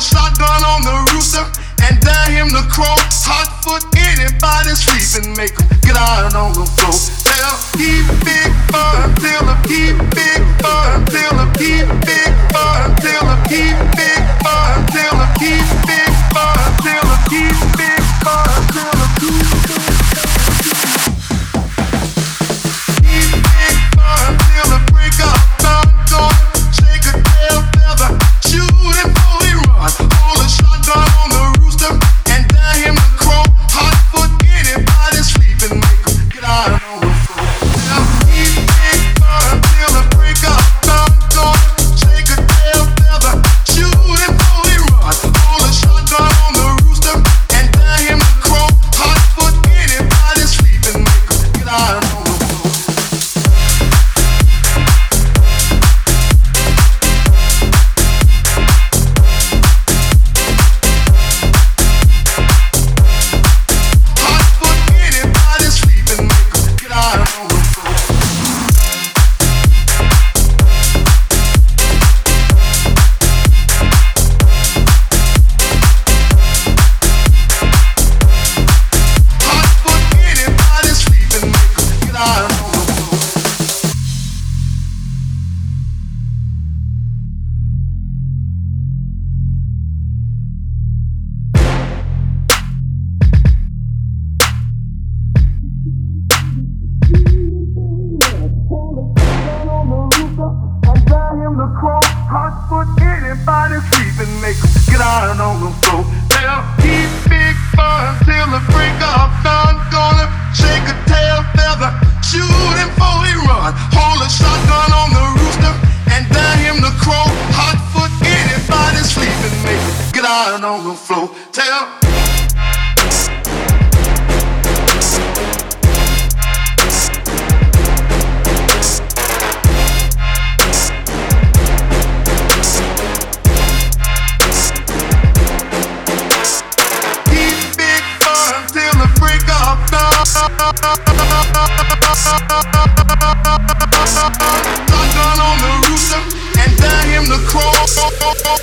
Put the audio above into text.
shotgun on the rooster and dare him to croak. Hot foot anybody sleeping, make him get out on the floor. Tell keep big fun, tell him keep big fun, tell him keep big fun, tell him keep. down on the floor. Tell Knock on the rooster and dine him the crow.